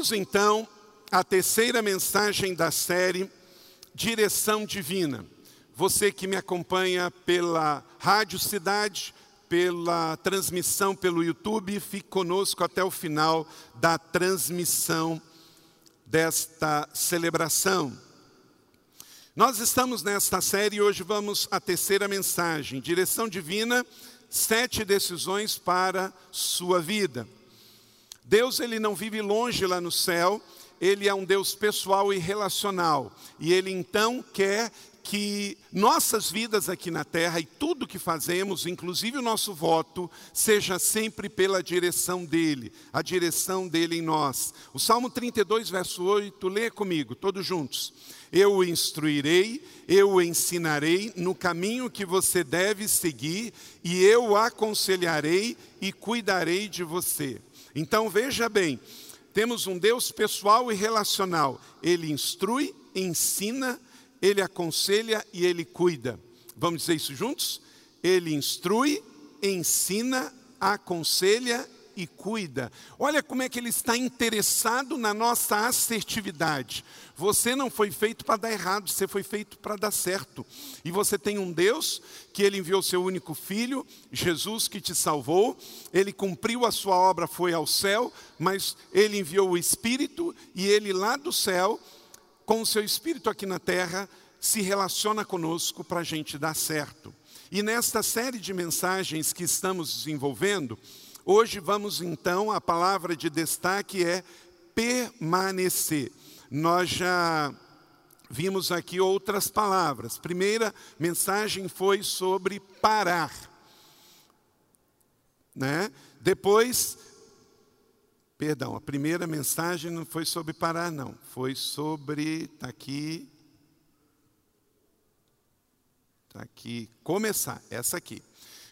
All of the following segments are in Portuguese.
Vamos então à terceira mensagem da série Direção Divina. Você que me acompanha pela Rádio Cidade, pela transmissão pelo YouTube, fique conosco até o final da transmissão desta celebração. Nós estamos nesta série e hoje vamos à terceira mensagem, Direção Divina, sete decisões para sua vida. Deus ele não vive longe lá no céu, ele é um Deus pessoal e relacional. E ele então quer que nossas vidas aqui na terra e tudo que fazemos, inclusive o nosso voto, seja sempre pela direção dele, a direção dele em nós. O Salmo 32, verso 8, lê comigo, todos juntos. Eu o instruirei, eu o ensinarei no caminho que você deve seguir, e eu o aconselharei e cuidarei de você. Então veja bem, temos um Deus pessoal e relacional. Ele instrui, ensina, ele aconselha e ele cuida. Vamos dizer isso juntos? Ele instrui, ensina, aconselha e cuida. Olha como é que ele está interessado na nossa assertividade. Você não foi feito para dar errado, você foi feito para dar certo. E você tem um Deus que ele enviou seu único filho, Jesus que te salvou, ele cumpriu a sua obra, foi ao céu, mas ele enviou o espírito e ele lá do céu, com o seu espírito aqui na terra, se relaciona conosco para a gente dar certo. E nesta série de mensagens que estamos desenvolvendo, Hoje vamos então, a palavra de destaque é permanecer. Nós já vimos aqui outras palavras. Primeira mensagem foi sobre parar. Né? Depois, perdão, a primeira mensagem não foi sobre parar, não. Foi sobre, está aqui, está aqui, começar, essa aqui.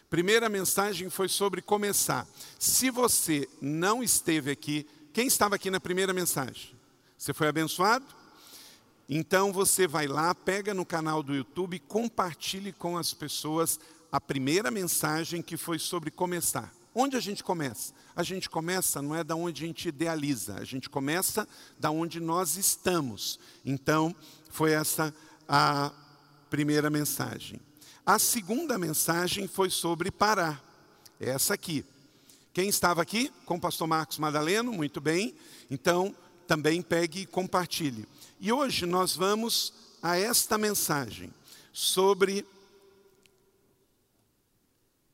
Primeira mensagem foi sobre começar. Se você não esteve aqui, quem estava aqui na primeira mensagem? Você foi abençoado? Então você vai lá, pega no canal do YouTube compartilhe com as pessoas a primeira mensagem que foi sobre começar. Onde a gente começa? A gente começa não é da onde a gente idealiza, a gente começa da onde nós estamos. Então, foi essa a primeira mensagem. A segunda mensagem foi sobre parar. Essa aqui. Quem estava aqui? Com o pastor Marcos Madaleno, muito bem. Então, também pegue e compartilhe. E hoje nós vamos a esta mensagem sobre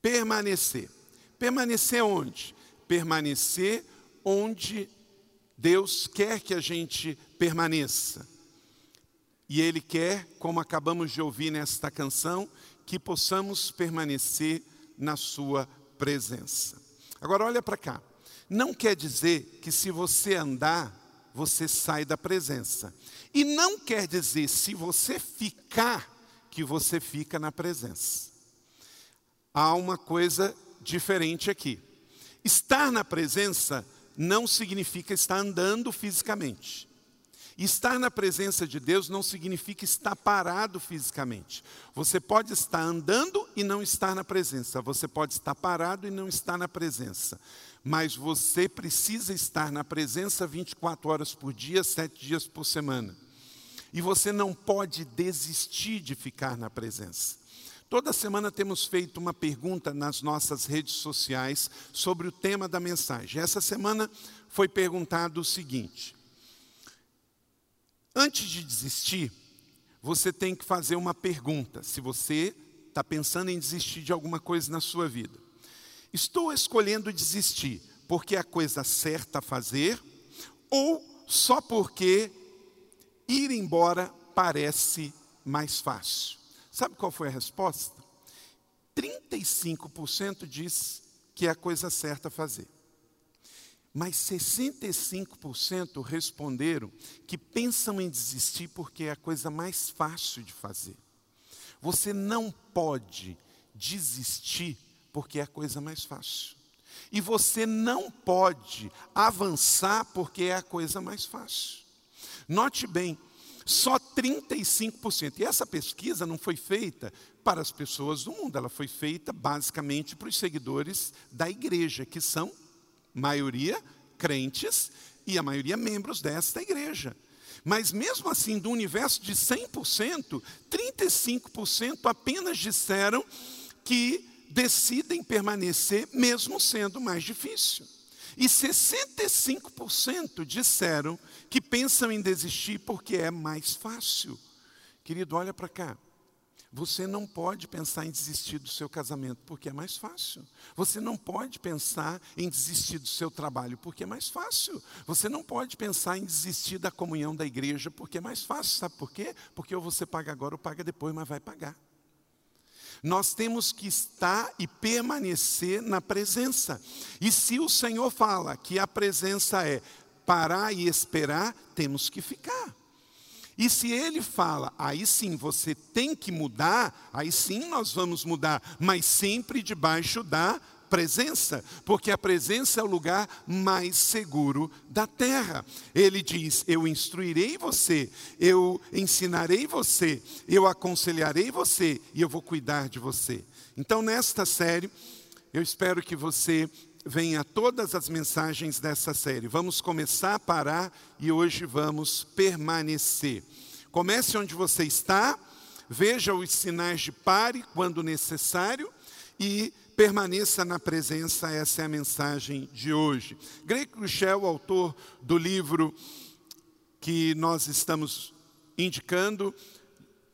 permanecer. Permanecer onde? Permanecer onde Deus quer que a gente permaneça. E Ele quer, como acabamos de ouvir nesta canção, que possamos permanecer na Sua presença. Agora, olha para cá. Não quer dizer que se você andar, você sai da presença. E não quer dizer se você ficar, que você fica na presença. Há uma coisa diferente aqui. Estar na presença não significa estar andando fisicamente. Estar na presença de Deus não significa estar parado fisicamente. Você pode estar andando e não estar na presença. Você pode estar parado e não estar na presença. Mas você precisa estar na presença 24 horas por dia, 7 dias por semana. E você não pode desistir de ficar na presença. Toda semana temos feito uma pergunta nas nossas redes sociais sobre o tema da mensagem. Essa semana foi perguntado o seguinte: Antes de desistir, você tem que fazer uma pergunta. Se você está pensando em desistir de alguma coisa na sua vida, estou escolhendo desistir porque é a coisa certa a fazer ou só porque ir embora parece mais fácil? Sabe qual foi a resposta? 35% diz que é a coisa certa a fazer mas 65% responderam que pensam em desistir porque é a coisa mais fácil de fazer. Você não pode desistir porque é a coisa mais fácil. E você não pode avançar porque é a coisa mais fácil. Note bem, só 35%. E essa pesquisa não foi feita para as pessoas do mundo, ela foi feita basicamente para os seguidores da igreja, que são maioria crentes, e a maioria membros desta igreja. Mas mesmo assim, do universo de 100%, 35% apenas disseram que decidem permanecer mesmo sendo mais difícil. E 65% disseram que pensam em desistir porque é mais fácil. Querido, olha para cá. Você não pode pensar em desistir do seu casamento porque é mais fácil. Você não pode pensar em desistir do seu trabalho porque é mais fácil. Você não pode pensar em desistir da comunhão da igreja porque é mais fácil. Sabe por quê? Porque ou você paga agora ou paga depois, mas vai pagar. Nós temos que estar e permanecer na presença. E se o Senhor fala que a presença é parar e esperar, temos que ficar. E se ele fala, aí sim você tem que mudar, aí sim nós vamos mudar, mas sempre debaixo da presença, porque a presença é o lugar mais seguro da terra. Ele diz: Eu instruirei você, eu ensinarei você, eu aconselharei você e eu vou cuidar de você. Então, nesta série, eu espero que você venha todas as mensagens dessa série. Vamos começar a parar e hoje vamos permanecer. Comece onde você está, veja os sinais de pare quando necessário e permaneça na presença, essa é a mensagem de hoje. Greg Cruchel, autor do livro que nós estamos indicando,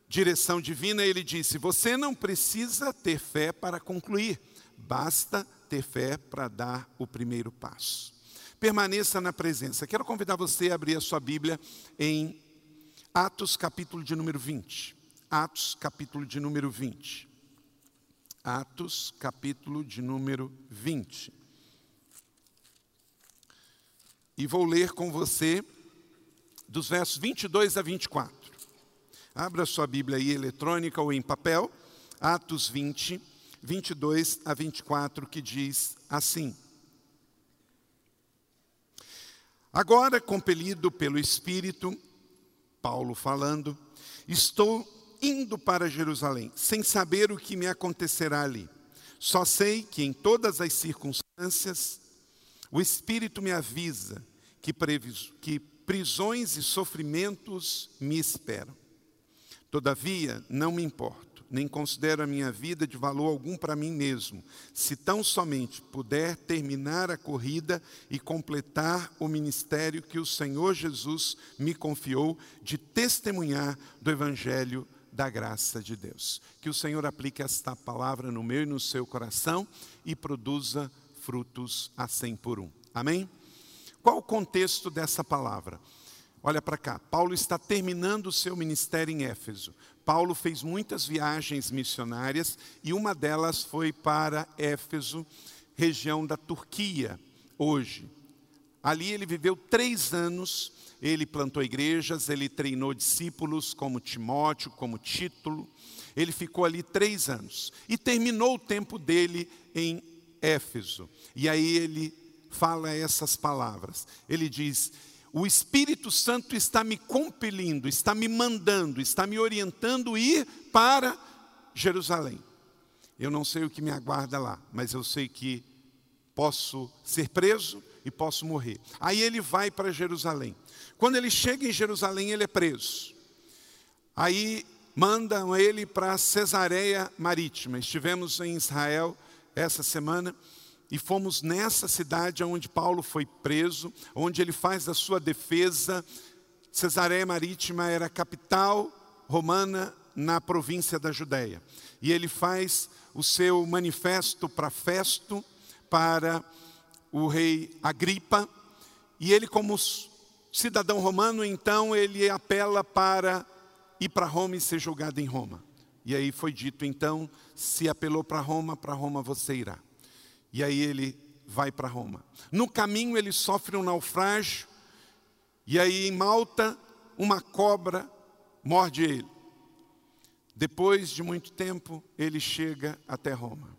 Direção Divina, ele disse: Você não precisa ter fé para concluir, basta ter fé para dar o primeiro passo. Permaneça na presença. Quero convidar você a abrir a sua Bíblia em Atos, capítulo de número 20. Atos, capítulo de número 20. Atos, capítulo de número 20. E vou ler com você dos versos 22 a 24. Abra sua Bíblia aí, eletrônica ou em papel. Atos 20, 22 a 24, que diz assim: Agora, compelido pelo Espírito, Paulo falando, estou indo para Jerusalém, sem saber o que me acontecerá ali. Só sei que em todas as circunstâncias, o Espírito me avisa que, que prisões e sofrimentos me esperam. Todavia, não me importo nem considero a minha vida de valor algum para mim mesmo, se tão somente puder terminar a corrida e completar o ministério que o Senhor Jesus me confiou de testemunhar do Evangelho da graça de Deus. Que o Senhor aplique esta palavra no meu e no seu coração e produza frutos a cem por um. Amém? Qual o contexto dessa palavra? Olha para cá, Paulo está terminando o seu ministério em Éfeso. Paulo fez muitas viagens missionárias e uma delas foi para Éfeso, região da Turquia, hoje. Ali ele viveu três anos, ele plantou igrejas, ele treinou discípulos como Timóteo, como Título. Ele ficou ali três anos e terminou o tempo dele em Éfeso. E aí ele fala essas palavras. Ele diz: o Espírito Santo está me compelindo, está me mandando, está me orientando a ir para Jerusalém. Eu não sei o que me aguarda lá, mas eu sei que posso ser preso e posso morrer. Aí ele vai para Jerusalém. Quando ele chega em Jerusalém, ele é preso. Aí mandam ele para Cesareia Marítima. Estivemos em Israel essa semana e fomos nessa cidade onde Paulo foi preso, onde ele faz a sua defesa. Cesareia Marítima era a capital romana na província da Judéia. E ele faz o seu manifesto para Festo, para o rei Agripa, e ele como cidadão romano, então ele apela para ir para Roma e ser julgado em Roma. E aí foi dito, então, se apelou para Roma, para Roma você irá. E aí ele vai para Roma. No caminho ele sofre um naufrágio, e aí em Malta, uma cobra morde ele. Depois de muito tempo, ele chega até Roma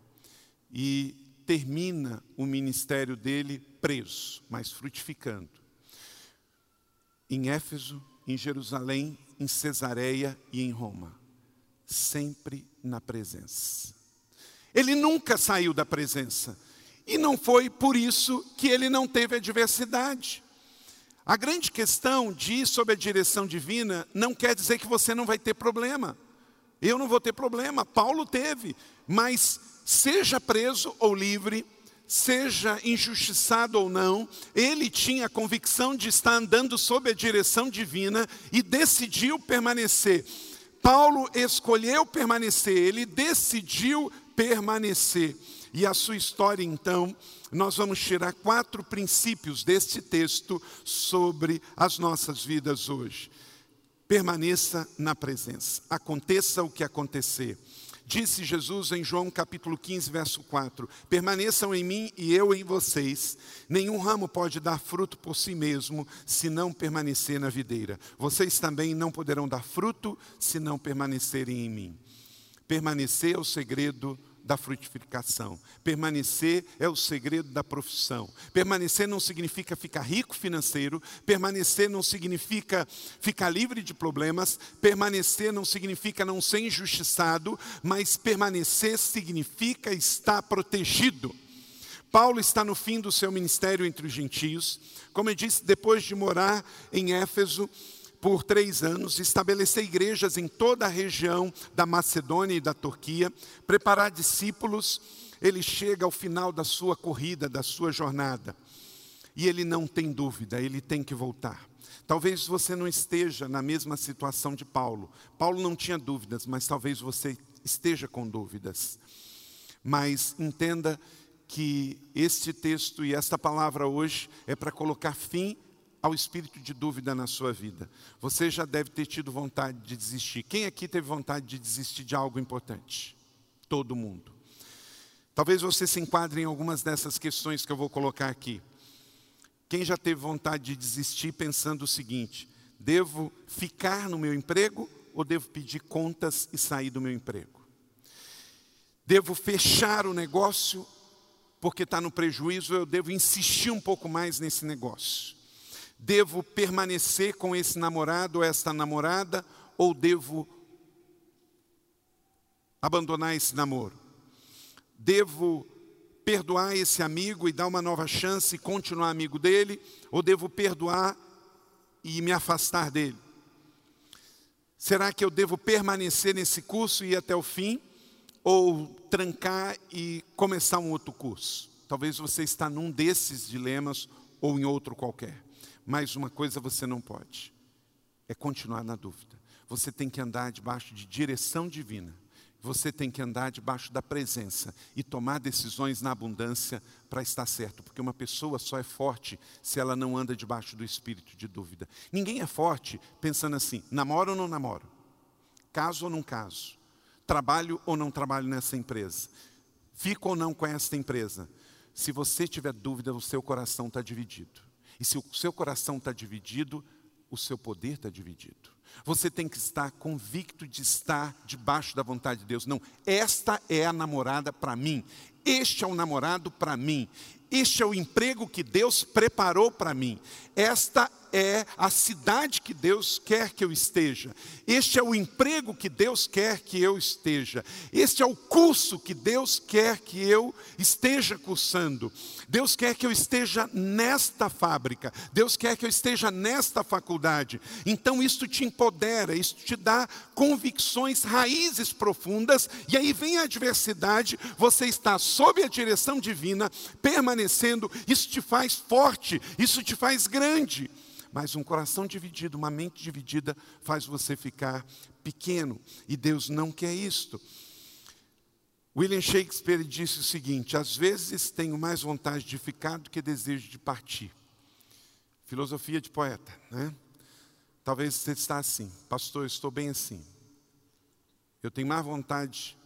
e termina o ministério dele preso, mas frutificando. Em Éfeso, em Jerusalém, em Cesareia e em Roma, sempre na presença. Ele nunca saiu da presença. E não foi por isso que ele não teve adversidade. A grande questão de ir sob a direção divina não quer dizer que você não vai ter problema. Eu não vou ter problema, Paulo teve, mas seja preso ou livre, seja injustiçado ou não, ele tinha a convicção de estar andando sob a direção divina e decidiu permanecer. Paulo escolheu permanecer, ele decidiu permanecer. E a sua história, então, nós vamos tirar quatro princípios deste texto sobre as nossas vidas hoje. Permaneça na presença, aconteça o que acontecer. Disse Jesus em João capítulo 15, verso 4: Permaneçam em mim e eu em vocês. Nenhum ramo pode dar fruto por si mesmo, se não permanecer na videira. Vocês também não poderão dar fruto, se não permanecerem em mim. Permanecer é o segredo da frutificação. Permanecer é o segredo da profissão. Permanecer não significa ficar rico financeiro, permanecer não significa ficar livre de problemas, permanecer não significa não ser injustiçado, mas permanecer significa estar protegido. Paulo está no fim do seu ministério entre os gentios. Como eu disse, depois de morar em Éfeso, por três anos, estabelecer igrejas em toda a região da Macedônia e da Turquia, preparar discípulos. Ele chega ao final da sua corrida, da sua jornada, e ele não tem dúvida, ele tem que voltar. Talvez você não esteja na mesma situação de Paulo. Paulo não tinha dúvidas, mas talvez você esteja com dúvidas. Mas entenda que este texto e esta palavra hoje é para colocar fim ao espírito de dúvida na sua vida. Você já deve ter tido vontade de desistir. Quem aqui teve vontade de desistir de algo importante? Todo mundo. Talvez você se enquadre em algumas dessas questões que eu vou colocar aqui. Quem já teve vontade de desistir pensando o seguinte: devo ficar no meu emprego ou devo pedir contas e sair do meu emprego? Devo fechar o negócio porque está no prejuízo, eu devo insistir um pouco mais nesse negócio? Devo permanecer com esse namorado ou esta namorada, ou devo abandonar esse namoro? Devo perdoar esse amigo e dar uma nova chance e continuar amigo dele, ou devo perdoar e me afastar dele? Será que eu devo permanecer nesse curso e ir até o fim, ou trancar e começar um outro curso? Talvez você está num desses dilemas ou em outro qualquer. Mas uma coisa você não pode: é continuar na dúvida. Você tem que andar debaixo de direção divina. Você tem que andar debaixo da presença e tomar decisões na abundância para estar certo, porque uma pessoa só é forte se ela não anda debaixo do espírito de dúvida. Ninguém é forte pensando assim: namoro ou não namoro? Caso ou não caso? Trabalho ou não trabalho nessa empresa? Fico ou não com esta empresa? Se você tiver dúvida, o seu coração está dividido. E se o seu coração está dividido, o seu poder está dividido. Você tem que estar convicto de estar debaixo da vontade de Deus. Não, esta é a namorada para mim. Este é o namorado para mim. Este é o emprego que Deus preparou para mim. Esta é a cidade que Deus quer que eu esteja. Este é o emprego que Deus quer que eu esteja. Este é o curso que Deus quer que eu esteja cursando. Deus quer que eu esteja nesta fábrica. Deus quer que eu esteja nesta faculdade. Então isso te empodera, isso te dá convicções, raízes profundas. E aí vem a adversidade, você está sob a direção divina, permanecendo. Isso te faz forte, isso te faz grande. Mas um coração dividido, uma mente dividida, faz você ficar pequeno. E Deus não quer isto. William Shakespeare disse o seguinte: às vezes tenho mais vontade de ficar do que desejo de partir. Filosofia de poeta, né? Talvez você está assim, pastor, estou bem assim. Eu tenho mais vontade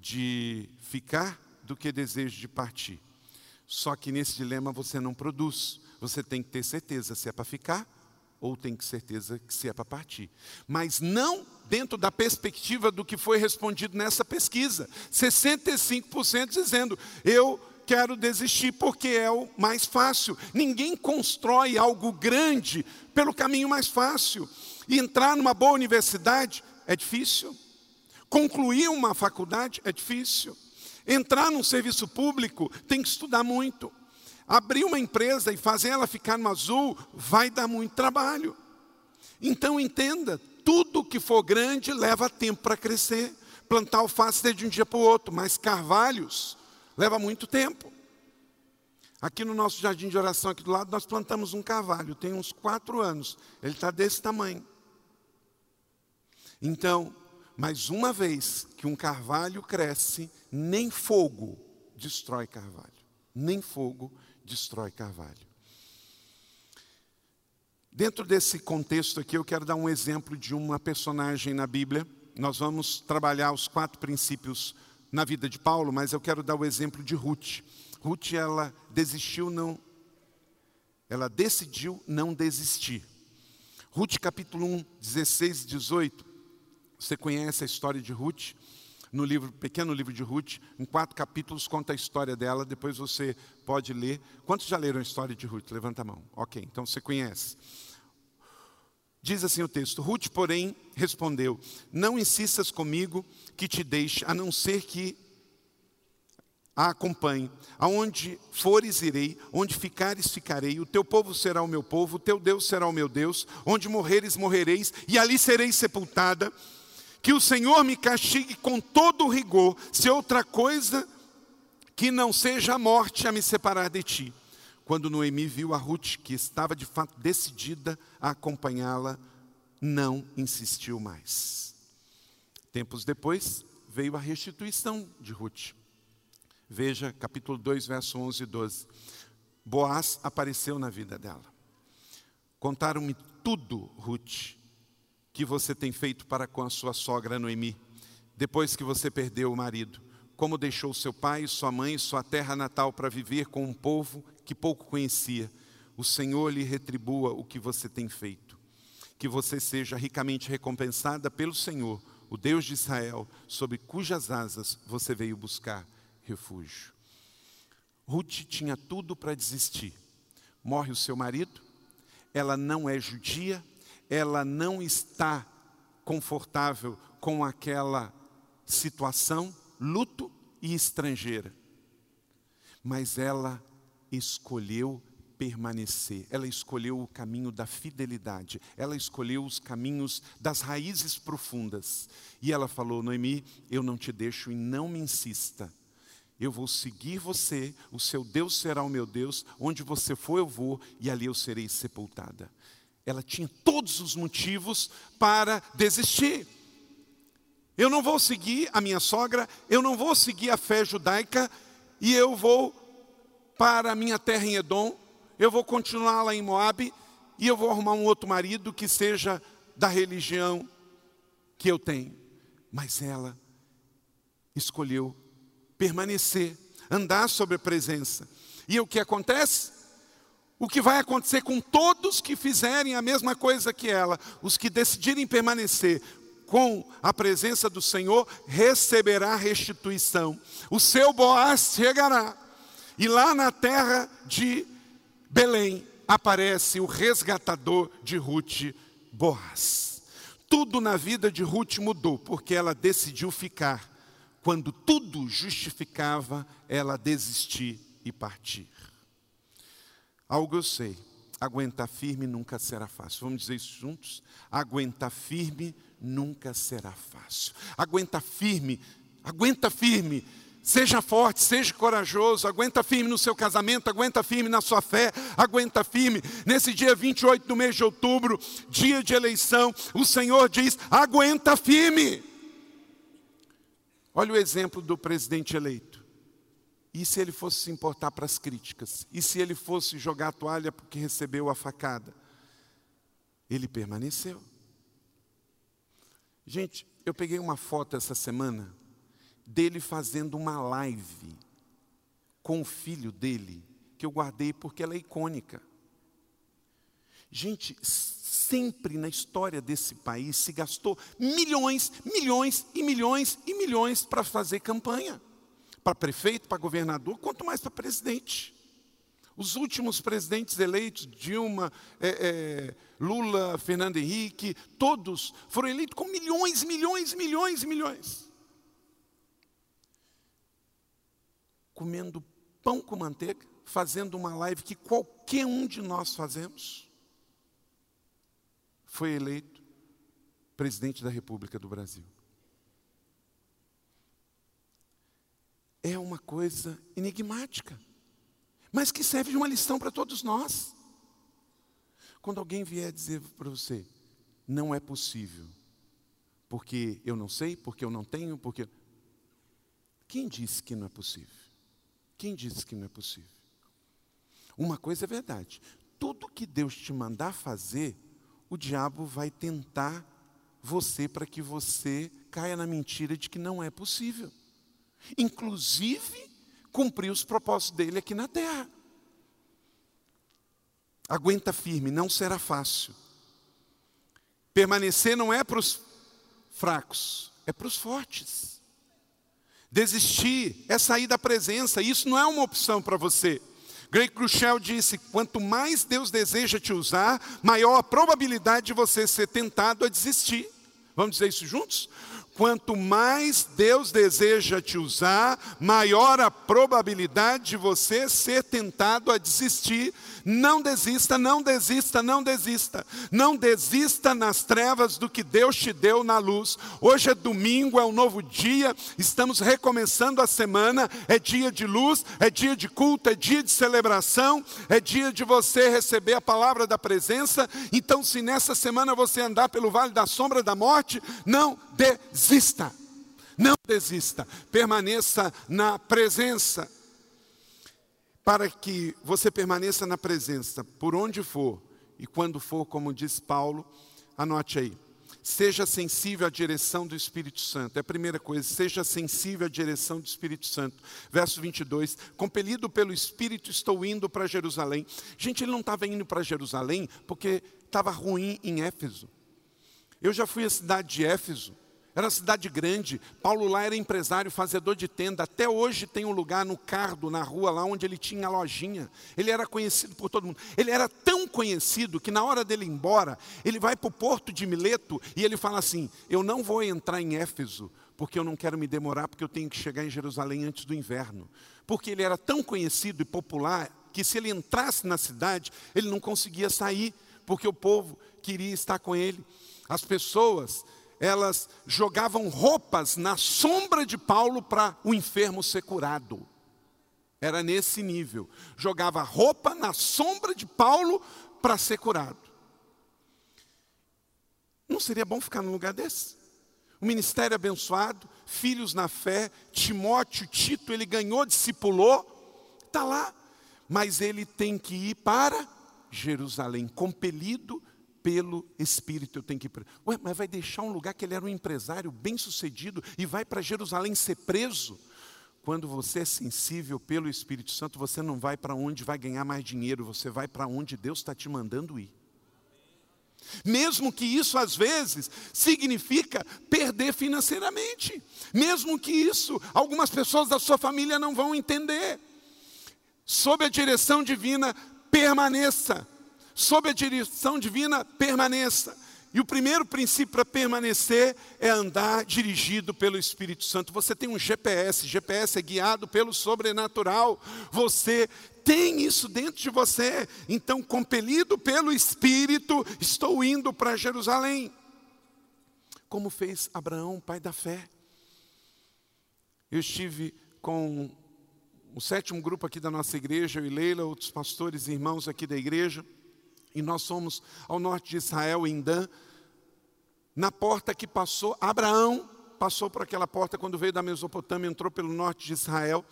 de ficar do que desejo de partir. Só que nesse dilema você não produz. Você tem que ter certeza se é para ficar ou tem que certeza que se é para partir. Mas não dentro da perspectiva do que foi respondido nessa pesquisa. 65% dizendo: "Eu quero desistir porque é o mais fácil". Ninguém constrói algo grande pelo caminho mais fácil. E entrar numa boa universidade é difícil. Concluir uma faculdade é difícil. Entrar num serviço público tem que estudar muito. Abrir uma empresa e fazer ela ficar no azul vai dar muito trabalho. Então entenda, tudo que for grande leva tempo para crescer. Plantar alface é de um dia para o outro, mas carvalhos leva muito tempo. Aqui no nosso jardim de oração, aqui do lado, nós plantamos um carvalho, tem uns quatro anos. Ele está desse tamanho. Então, mais uma vez que um carvalho cresce, nem fogo destrói carvalho. Nem fogo destrói carvalho. Dentro desse contexto aqui, eu quero dar um exemplo de uma personagem na Bíblia. Nós vamos trabalhar os quatro princípios na vida de Paulo, mas eu quero dar o exemplo de Ruth. Ruth, ela desistiu, não. Ela decidiu não desistir. Ruth, capítulo 1, 16 e 18. Você conhece a história de Ruth? No livro, pequeno livro de Ruth, em quatro capítulos, conta a história dela. Depois você pode ler. Quantos já leram a história de Ruth? Levanta a mão. Ok, então você conhece. Diz assim o texto: Ruth, porém, respondeu: Não insistas comigo que te deixe, a não ser que a acompanhe. Aonde fores, irei, onde ficares, ficarei. O teu povo será o meu povo, o teu Deus será o meu Deus. Onde morreres, morrereis, e ali serei sepultada. Que o Senhor me castigue com todo rigor, se outra coisa que não seja a morte a me separar de ti. Quando Noemi viu a Ruth, que estava de fato decidida a acompanhá-la, não insistiu mais. Tempos depois, veio a restituição de Ruth. Veja capítulo 2, verso 11 e 12. Boaz apareceu na vida dela. Contaram-me tudo, Ruth, que você tem feito para com a sua sogra Noemi, depois que você perdeu o marido. Como deixou seu pai, sua mãe sua terra natal para viver com um povo que pouco conhecia. O Senhor lhe retribua o que você tem feito. Que você seja ricamente recompensada pelo Senhor, o Deus de Israel, sob cujas asas você veio buscar refúgio. Ruth tinha tudo para desistir. Morre o seu marido, ela não é judia, ela não está confortável com aquela situação, luto e estrangeira. Mas ela escolheu permanecer, ela escolheu o caminho da fidelidade, ela escolheu os caminhos das raízes profundas. E ela falou: Noemi, eu não te deixo e não me insista eu vou seguir você, o seu Deus será o meu Deus, onde você for eu vou, e ali eu serei sepultada. Ela tinha todos os motivos para desistir. Eu não vou seguir a minha sogra, eu não vou seguir a fé judaica, e eu vou para a minha terra em Edom, eu vou continuar lá em Moabe, e eu vou arrumar um outro marido que seja da religião que eu tenho. Mas ela escolheu permanecer, andar sobre a presença. E o que acontece? O que vai acontecer com todos que fizerem a mesma coisa que ela, os que decidirem permanecer com a presença do Senhor, receberá restituição. O seu Boaz chegará, e lá na terra de Belém aparece o resgatador de Ruth, Boaz. Tudo na vida de Ruth mudou, porque ela decidiu ficar quando tudo justificava ela desistir e partir. Algo eu sei, aguentar firme nunca será fácil. Vamos dizer isso juntos? Aguentar firme nunca será fácil. Aguenta firme, aguenta firme. Seja forte, seja corajoso, aguenta firme no seu casamento, aguenta firme na sua fé, aguenta firme. Nesse dia 28 do mês de outubro, dia de eleição, o Senhor diz: aguenta firme. Olha o exemplo do presidente eleito. E se ele fosse se importar para as críticas? E se ele fosse jogar a toalha porque recebeu a facada? Ele permaneceu. Gente, eu peguei uma foto essa semana dele fazendo uma live com o filho dele, que eu guardei porque ela é icônica. Gente, sempre na história desse país se gastou milhões, milhões e milhões e milhões para fazer campanha. Para prefeito, para governador, quanto mais para presidente. Os últimos presidentes eleitos, Dilma, é, é, Lula, Fernando Henrique, todos foram eleitos com milhões, milhões, milhões, milhões. Comendo pão com manteiga, fazendo uma live que qualquer um de nós fazemos, foi eleito presidente da República do Brasil. É uma coisa enigmática, mas que serve de uma lição para todos nós. Quando alguém vier dizer para você, não é possível, porque eu não sei, porque eu não tenho, porque. Quem disse que não é possível? Quem disse que não é possível? Uma coisa é verdade: tudo que Deus te mandar fazer, o diabo vai tentar você para que você caia na mentira de que não é possível. Inclusive, cumprir os propósitos dele aqui na terra. Aguenta firme, não será fácil. Permanecer não é para os fracos, é para os fortes. Desistir é sair da presença, isso não é uma opção para você. Greg Crushel disse: quanto mais Deus deseja te usar, maior a probabilidade de você ser tentado a desistir. Vamos dizer isso juntos? Quanto mais Deus deseja te usar, maior a probabilidade de você ser tentado a desistir. Não desista, não desista, não desista. Não desista nas trevas do que Deus te deu na luz. Hoje é domingo, é um novo dia, estamos recomeçando a semana. É dia de luz, é dia de culto, é dia de celebração, é dia de você receber a palavra da presença. Então, se nessa semana você andar pelo vale da sombra da morte, não desista. Não desista, permaneça na presença. Para que você permaneça na presença, por onde for e quando for, como diz Paulo, anote aí. Seja sensível à direção do Espírito Santo. É a primeira coisa, seja sensível à direção do Espírito Santo. Verso 22, compelido pelo Espírito estou indo para Jerusalém. Gente, ele não estava indo para Jerusalém porque estava ruim em Éfeso. Eu já fui à cidade de Éfeso. Era cidade grande. Paulo lá era empresário, fazedor de tenda. Até hoje tem um lugar no Cardo, na rua lá onde ele tinha a lojinha. Ele era conhecido por todo mundo. Ele era tão conhecido que na hora dele ir embora, ele vai para o porto de Mileto e ele fala assim: Eu não vou entrar em Éfeso, porque eu não quero me demorar, porque eu tenho que chegar em Jerusalém antes do inverno. Porque ele era tão conhecido e popular que se ele entrasse na cidade, ele não conseguia sair, porque o povo queria estar com ele. As pessoas elas jogavam roupas na sombra de Paulo para o enfermo ser curado. Era nesse nível. Jogava roupa na sombra de Paulo para ser curado. Não seria bom ficar num lugar desse? O ministério abençoado, filhos na fé, Timóteo, Tito, ele ganhou, discipulou, está lá. Mas ele tem que ir para Jerusalém, compelido pelo Espírito eu tenho que ir. Ué, mas vai deixar um lugar que ele era um empresário bem sucedido e vai para Jerusalém ser preso? Quando você é sensível pelo Espírito Santo, você não vai para onde vai ganhar mais dinheiro, você vai para onde Deus está te mandando ir. Mesmo que isso às vezes significa perder financeiramente, mesmo que isso algumas pessoas da sua família não vão entender. Sob a direção divina, permaneça sob a direção divina, permaneça. E o primeiro princípio para permanecer é andar dirigido pelo Espírito Santo. Você tem um GPS, GPS é guiado pelo sobrenatural. Você tem isso dentro de você. Então, compelido pelo Espírito, estou indo para Jerusalém. Como fez Abraão, pai da fé. Eu estive com o sétimo grupo aqui da nossa igreja, eu e Leila, outros pastores e irmãos aqui da igreja. E nós somos ao norte de Israel, em Dan. Na porta que passou, Abraão passou por aquela porta quando veio da Mesopotâmia, entrou pelo norte de Israel.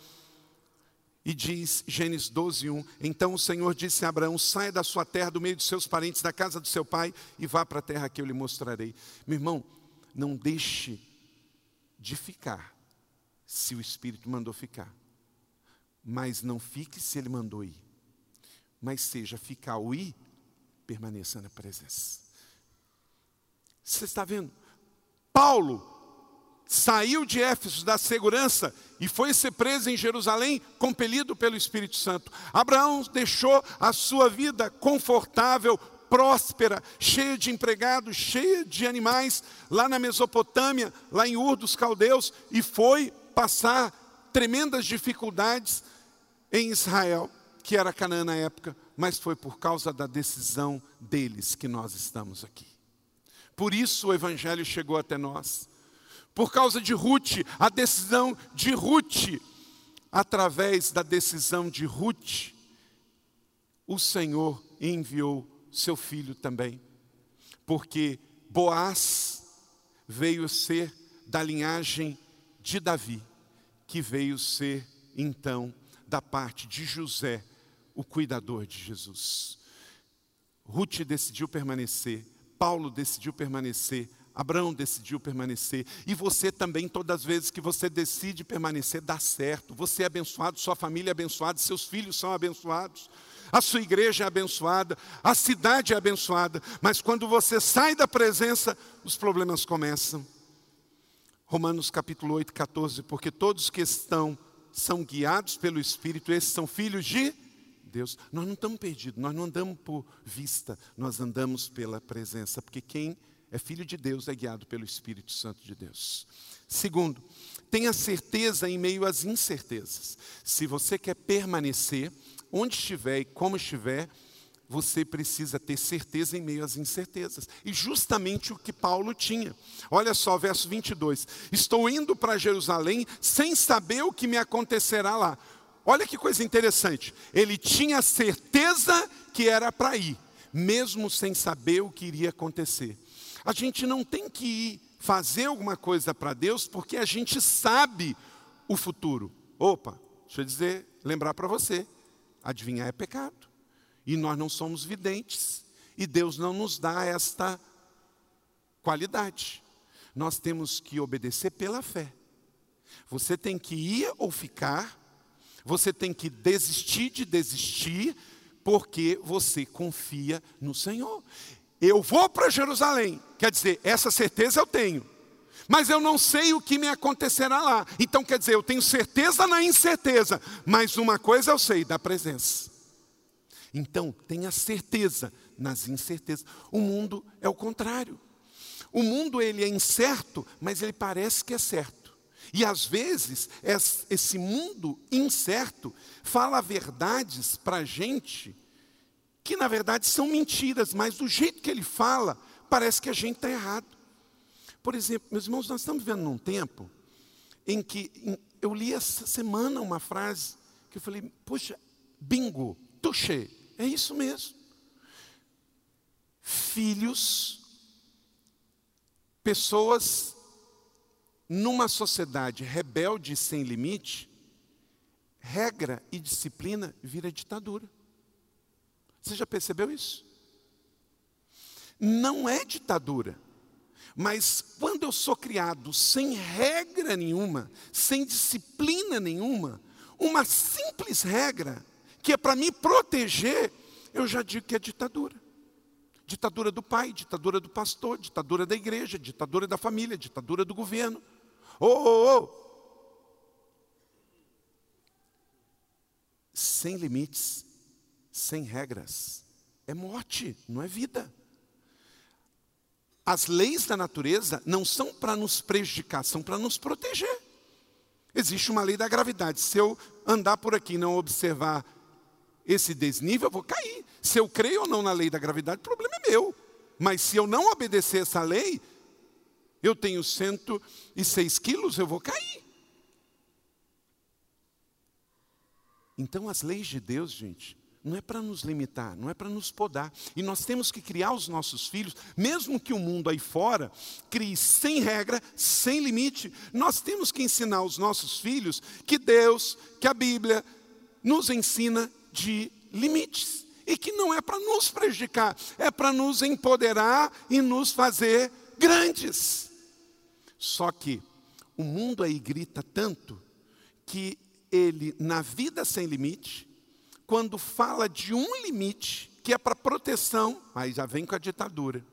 E diz Gênesis 12, 1: Então o Senhor disse a Abraão: Saia da sua terra, do meio dos seus parentes, da casa do seu pai, e vá para a terra que eu lhe mostrarei. Meu irmão, não deixe de ficar, se o Espírito mandou ficar. Mas não fique se ele mandou ir. Mas seja ficar ou ir, permaneça na presença. Você está vendo? Paulo saiu de Éfeso da segurança e foi ser preso em Jerusalém, compelido pelo Espírito Santo. Abraão deixou a sua vida confortável, próspera, cheia de empregados, cheia de animais, lá na Mesopotâmia, lá em Ur dos Caldeus, e foi passar tremendas dificuldades em Israel, que era Canaã na época, mas foi por causa da decisão deles que nós estamos aqui. Por isso o Evangelho chegou até nós. Por causa de Ruth, a decisão de Ruth, através da decisão de Ruth, o Senhor enviou seu filho também. Porque Boaz veio ser da linhagem de Davi, que veio ser então da parte de José, o cuidador de Jesus. Ruth decidiu permanecer, Paulo decidiu permanecer, Abraão decidiu permanecer. E você também, todas as vezes que você decide permanecer, dá certo. Você é abençoado, sua família é abençoada, seus filhos são abençoados, a sua igreja é abençoada, a cidade é abençoada. Mas quando você sai da presença, os problemas começam. Romanos capítulo 8, 14. Porque todos que estão, são guiados pelo Espírito, esses são filhos de Deus. Nós não estamos perdidos, nós não andamos por vista, nós andamos pela presença. Porque quem é filho de Deus é guiado pelo Espírito Santo de Deus. Segundo, tenha certeza em meio às incertezas. Se você quer permanecer, onde estiver e como estiver, você precisa ter certeza em meio às incertezas. E justamente o que Paulo tinha. Olha só, verso 22. Estou indo para Jerusalém sem saber o que me acontecerá lá. Olha que coisa interessante. Ele tinha certeza que era para ir, mesmo sem saber o que iria acontecer. A gente não tem que ir fazer alguma coisa para Deus porque a gente sabe o futuro. Opa, deixa eu dizer, lembrar para você, adivinhar é pecado. E nós não somos videntes. E Deus não nos dá esta qualidade. Nós temos que obedecer pela fé. Você tem que ir ou ficar, você tem que desistir de desistir, porque você confia no Senhor. Eu vou para Jerusalém, quer dizer, essa certeza eu tenho, mas eu não sei o que me acontecerá lá. Então, quer dizer, eu tenho certeza na incerteza, mas uma coisa eu sei, da presença. Então, tenha certeza nas incertezas. O mundo é o contrário. O mundo ele é incerto, mas ele parece que é certo. E às vezes esse mundo incerto fala verdades para a gente que na verdade são mentiras, mas do jeito que ele fala, parece que a gente está errado. Por exemplo, meus irmãos, nós estamos vivendo num tempo em que eu li essa semana uma frase que eu falei, puxa, bingo, touché, é isso mesmo. Filhos, pessoas numa sociedade rebelde sem limite, regra e disciplina vira ditadura. Você já percebeu isso? Não é ditadura. Mas quando eu sou criado sem regra nenhuma, sem disciplina nenhuma, uma simples regra, que é para me proteger, eu já digo que é ditadura. Ditadura do pai, ditadura do pastor, ditadura da igreja, ditadura da família, ditadura do governo. Oh, oh, oh. Sem limites sem regras. É morte, não é vida. As leis da natureza não são para nos prejudicar, são para nos proteger. Existe uma lei da gravidade. Se eu andar por aqui e não observar esse desnível, eu vou cair. Se eu creio ou não na lei da gravidade, o problema é meu. Mas se eu não obedecer essa lei, eu tenho 106 quilos, eu vou cair. Então, as leis de Deus, gente, não é para nos limitar, não é para nos podar. E nós temos que criar os nossos filhos, mesmo que o mundo aí fora crie sem regra, sem limite, nós temos que ensinar os nossos filhos que Deus, que a Bíblia nos ensina de limites. E que não é para nos prejudicar, é para nos empoderar e nos fazer grandes. Só que o mundo aí grita tanto que ele, na vida sem limite, quando fala de um limite, que é para proteção, aí já vem com a ditadura.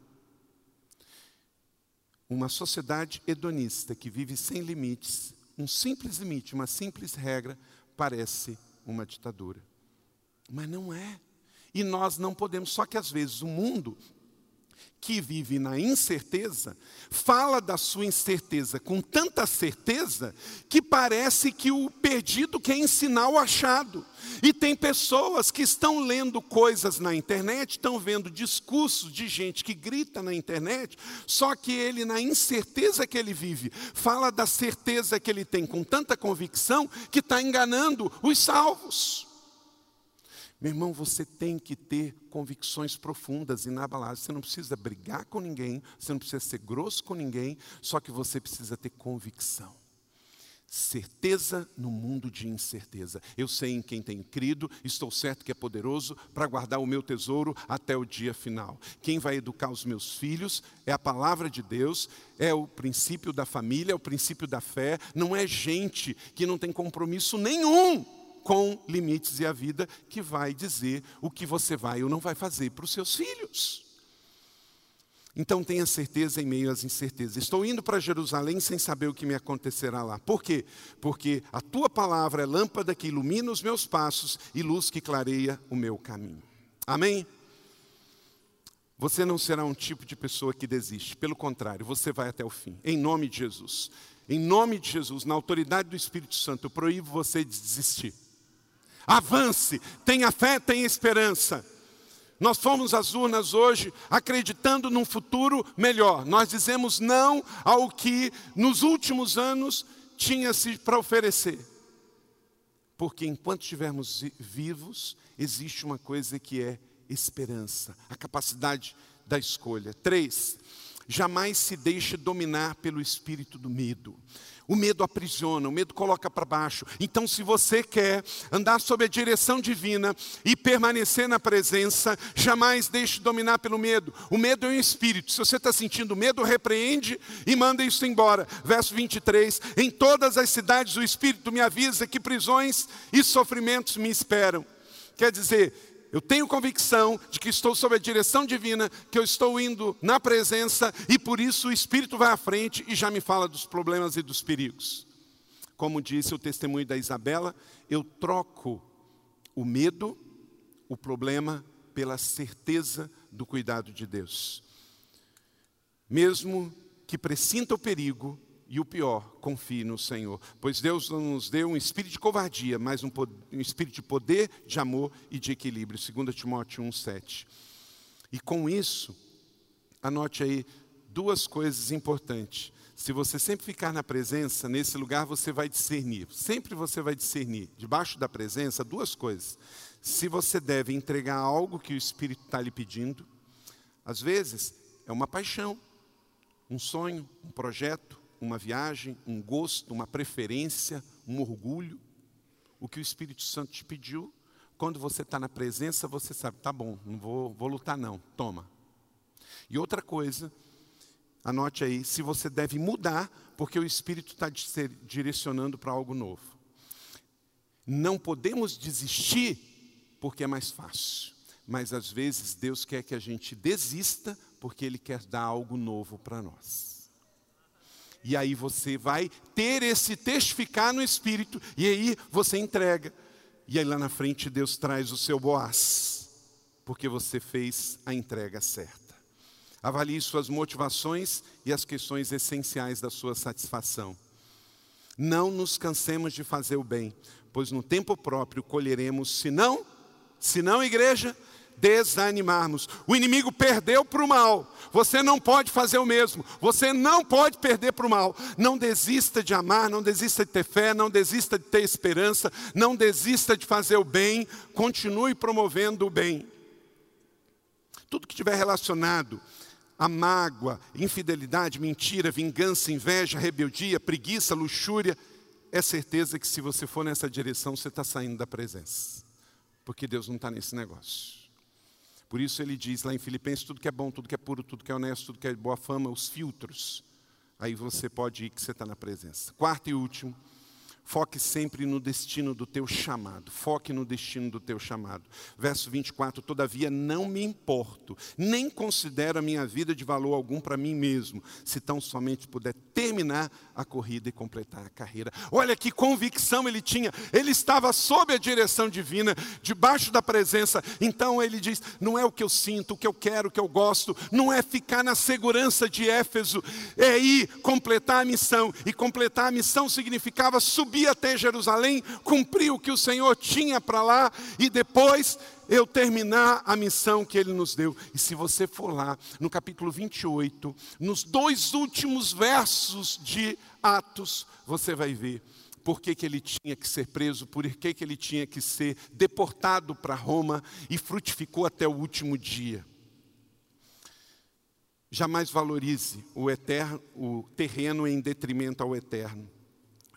Uma sociedade hedonista que vive sem limites, um simples limite, uma simples regra, parece uma ditadura. Mas não é. E nós não podemos, só que às vezes o mundo que vive na incerteza, fala da sua incerteza com tanta certeza que parece que o perdido quer ensinar o achado. E tem pessoas que estão lendo coisas na internet, estão vendo discursos de gente que grita na internet, só que ele, na incerteza que ele vive, fala da certeza que ele tem com tanta convicção que está enganando os salvos. Meu irmão, você tem que ter convicções profundas, inabaláveis. Você não precisa brigar com ninguém, você não precisa ser grosso com ninguém, só que você precisa ter convicção. Certeza no mundo de incerteza. Eu sei em quem tenho crido, estou certo que é poderoso para guardar o meu tesouro até o dia final. Quem vai educar os meus filhos é a palavra de Deus, é o princípio da família, é o princípio da fé, não é gente que não tem compromisso nenhum com limites e a vida que vai dizer o que você vai ou não vai fazer para os seus filhos. Então tenha certeza em meio às incertezas. Estou indo para Jerusalém sem saber o que me acontecerá lá. Por quê? Porque a tua palavra é lâmpada que ilumina os meus passos e luz que clareia o meu caminho. Amém? Você não será um tipo de pessoa que desiste. Pelo contrário, você vai até o fim. Em nome de Jesus. Em nome de Jesus, na autoridade do Espírito Santo, eu proíbo você de desistir. Avance, tenha fé, tenha esperança. Nós fomos às urnas hoje acreditando num futuro melhor. Nós dizemos não ao que nos últimos anos tinha-se para oferecer. Porque enquanto estivermos vivos, existe uma coisa que é esperança, a capacidade da escolha. Três, jamais se deixe dominar pelo espírito do medo. O medo aprisiona, o medo coloca para baixo. Então, se você quer andar sob a direção divina e permanecer na presença, jamais deixe dominar pelo medo. O medo é um espírito. Se você está sentindo medo, repreende e manda isso embora. Verso 23: Em todas as cidades o Espírito me avisa que prisões e sofrimentos me esperam. Quer dizer, eu tenho convicção de que estou sob a direção divina, que eu estou indo na presença e por isso o Espírito vai à frente e já me fala dos problemas e dos perigos. Como disse o testemunho da Isabela, eu troco o medo, o problema, pela certeza do cuidado de Deus. Mesmo que pressinta o perigo, e o pior, confie no Senhor. Pois Deus não nos deu um espírito de covardia, mas um, um espírito de poder, de amor e de equilíbrio. 2 Timóteo 1,7. E com isso, anote aí duas coisas importantes. Se você sempre ficar na presença, nesse lugar você vai discernir. Sempre você vai discernir. Debaixo da presença, duas coisas. Se você deve entregar algo que o Espírito está lhe pedindo, às vezes é uma paixão, um sonho, um projeto, uma viagem, um gosto, uma preferência, um orgulho. O que o Espírito Santo te pediu, quando você está na presença, você sabe, tá bom, não vou, vou lutar não, toma. E outra coisa, anote aí, se você deve mudar, porque o Espírito está direcionando para algo novo. Não podemos desistir porque é mais fácil. Mas às vezes Deus quer que a gente desista porque Ele quer dar algo novo para nós. E aí você vai ter esse testificar no espírito, e aí você entrega. E aí lá na frente Deus traz o seu boaz, porque você fez a entrega certa. Avalie suas motivações e as questões essenciais da sua satisfação. Não nos cansemos de fazer o bem, pois no tempo próprio colheremos, se não, se não, igreja, desanimarmos. O inimigo perdeu para o mal. Você não pode fazer o mesmo. Você não pode perder para o mal. Não desista de amar, não desista de ter fé, não desista de ter esperança, não desista de fazer o bem. Continue promovendo o bem. Tudo que estiver relacionado a mágoa, infidelidade, mentira, vingança, inveja, rebeldia, preguiça, luxúria, é certeza que se você for nessa direção, você está saindo da presença. Porque Deus não está nesse negócio. Por isso ele diz lá em Filipenses: tudo que é bom, tudo que é puro, tudo que é honesto, tudo que é boa fama, os filtros. Aí você pode ir que você está na presença. Quarto e último, Foque sempre no destino do teu chamado. Foque no destino do teu chamado. Verso 24: Todavia não me importo, nem considero a minha vida de valor algum para mim mesmo, se tão somente puder terminar a corrida e completar a carreira. Olha que convicção ele tinha. Ele estava sob a direção divina, debaixo da presença. Então ele diz: Não é o que eu sinto, o que eu quero, o que eu gosto, não é ficar na segurança de Éfeso, é ir completar a missão. E completar a missão significava subir subir até Jerusalém, cumprir o que o Senhor tinha para lá e depois eu terminar a missão que ele nos deu. E se você for lá no capítulo 28, nos dois últimos versos de Atos, você vai ver por que, que ele tinha que ser preso, por que, que ele tinha que ser deportado para Roma e frutificou até o último dia. Jamais valorize o, eterno, o terreno em detrimento ao eterno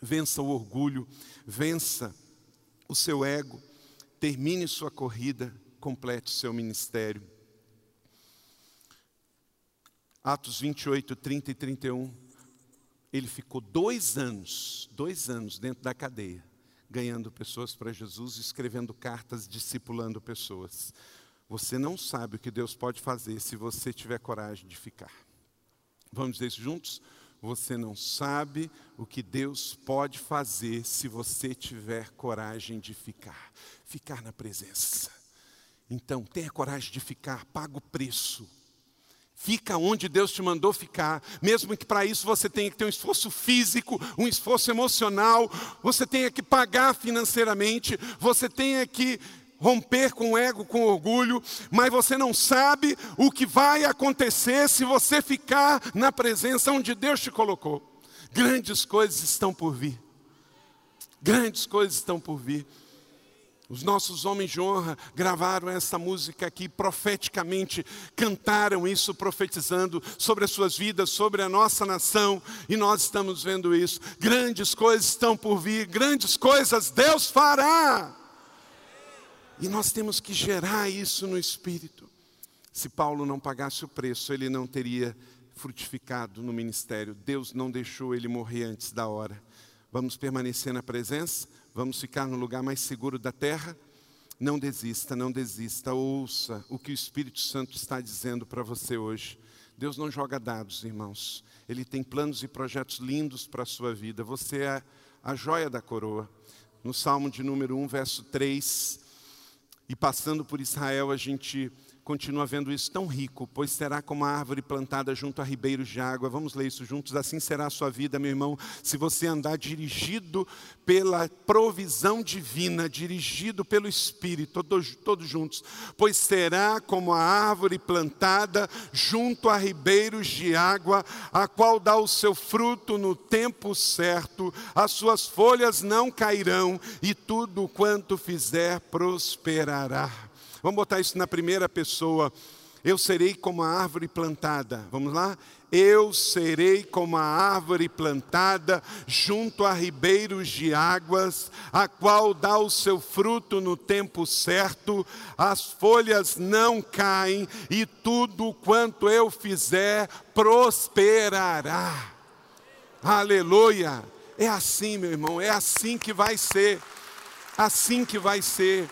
vença o orgulho, vença o seu ego, termine sua corrida, complete seu ministério. Atos 28, 30 e 31. Ele ficou dois anos, dois anos dentro da cadeia, ganhando pessoas para Jesus, escrevendo cartas, discipulando pessoas. Você não sabe o que Deus pode fazer se você tiver coragem de ficar. Vamos dizer isso juntos? Você não sabe o que Deus pode fazer se você tiver coragem de ficar. Ficar na presença. Então, tenha coragem de ficar, paga o preço. Fica onde Deus te mandou ficar, mesmo que para isso você tenha que ter um esforço físico, um esforço emocional, você tenha que pagar financeiramente, você tenha que romper com o ego, com o orgulho, mas você não sabe o que vai acontecer se você ficar na presença onde Deus te colocou. Grandes coisas estão por vir. Grandes coisas estão por vir. Os nossos homens de honra gravaram essa música aqui, profeticamente cantaram isso, profetizando sobre as suas vidas, sobre a nossa nação, e nós estamos vendo isso. Grandes coisas estão por vir, grandes coisas Deus fará. E nós temos que gerar isso no espírito. Se Paulo não pagasse o preço, ele não teria frutificado no ministério. Deus não deixou ele morrer antes da hora. Vamos permanecer na presença? Vamos ficar no lugar mais seguro da terra? Não desista, não desista. Ouça o que o Espírito Santo está dizendo para você hoje. Deus não joga dados, irmãos. Ele tem planos e projetos lindos para a sua vida. Você é a joia da coroa. No Salmo de número 1, verso 3, e passando por Israel, a gente continua vendo isso tão rico, pois será como a árvore plantada junto a ribeiros de água. Vamos ler isso juntos. Assim será a sua vida, meu irmão, se você andar dirigido pela provisão divina, dirigido pelo Espírito, todos, todos juntos. Pois será como a árvore plantada junto a ribeiros de água, a qual dá o seu fruto no tempo certo, as suas folhas não cairão, e tudo quanto fizer prosperará. Vamos botar isso na primeira pessoa. Eu serei como a árvore plantada. Vamos lá? Eu serei como a árvore plantada junto a ribeiros de águas, a qual dá o seu fruto no tempo certo, as folhas não caem, e tudo quanto eu fizer prosperará. Aleluia! É assim, meu irmão, é assim que vai ser. Assim que vai ser.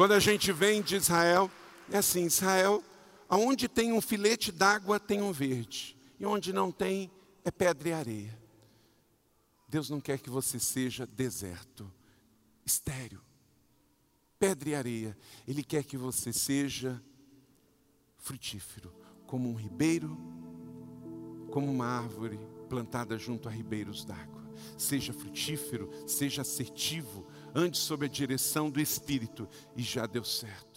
Quando a gente vem de Israel, é assim: Israel, aonde tem um filete d'água, tem um verde, e onde não tem, é pedra e areia. Deus não quer que você seja deserto, estéreo, pedra e areia. Ele quer que você seja frutífero, como um ribeiro, como uma árvore plantada junto a ribeiros d'água. Seja frutífero, seja assertivo, ande sob a direção do Espírito, e já deu certo.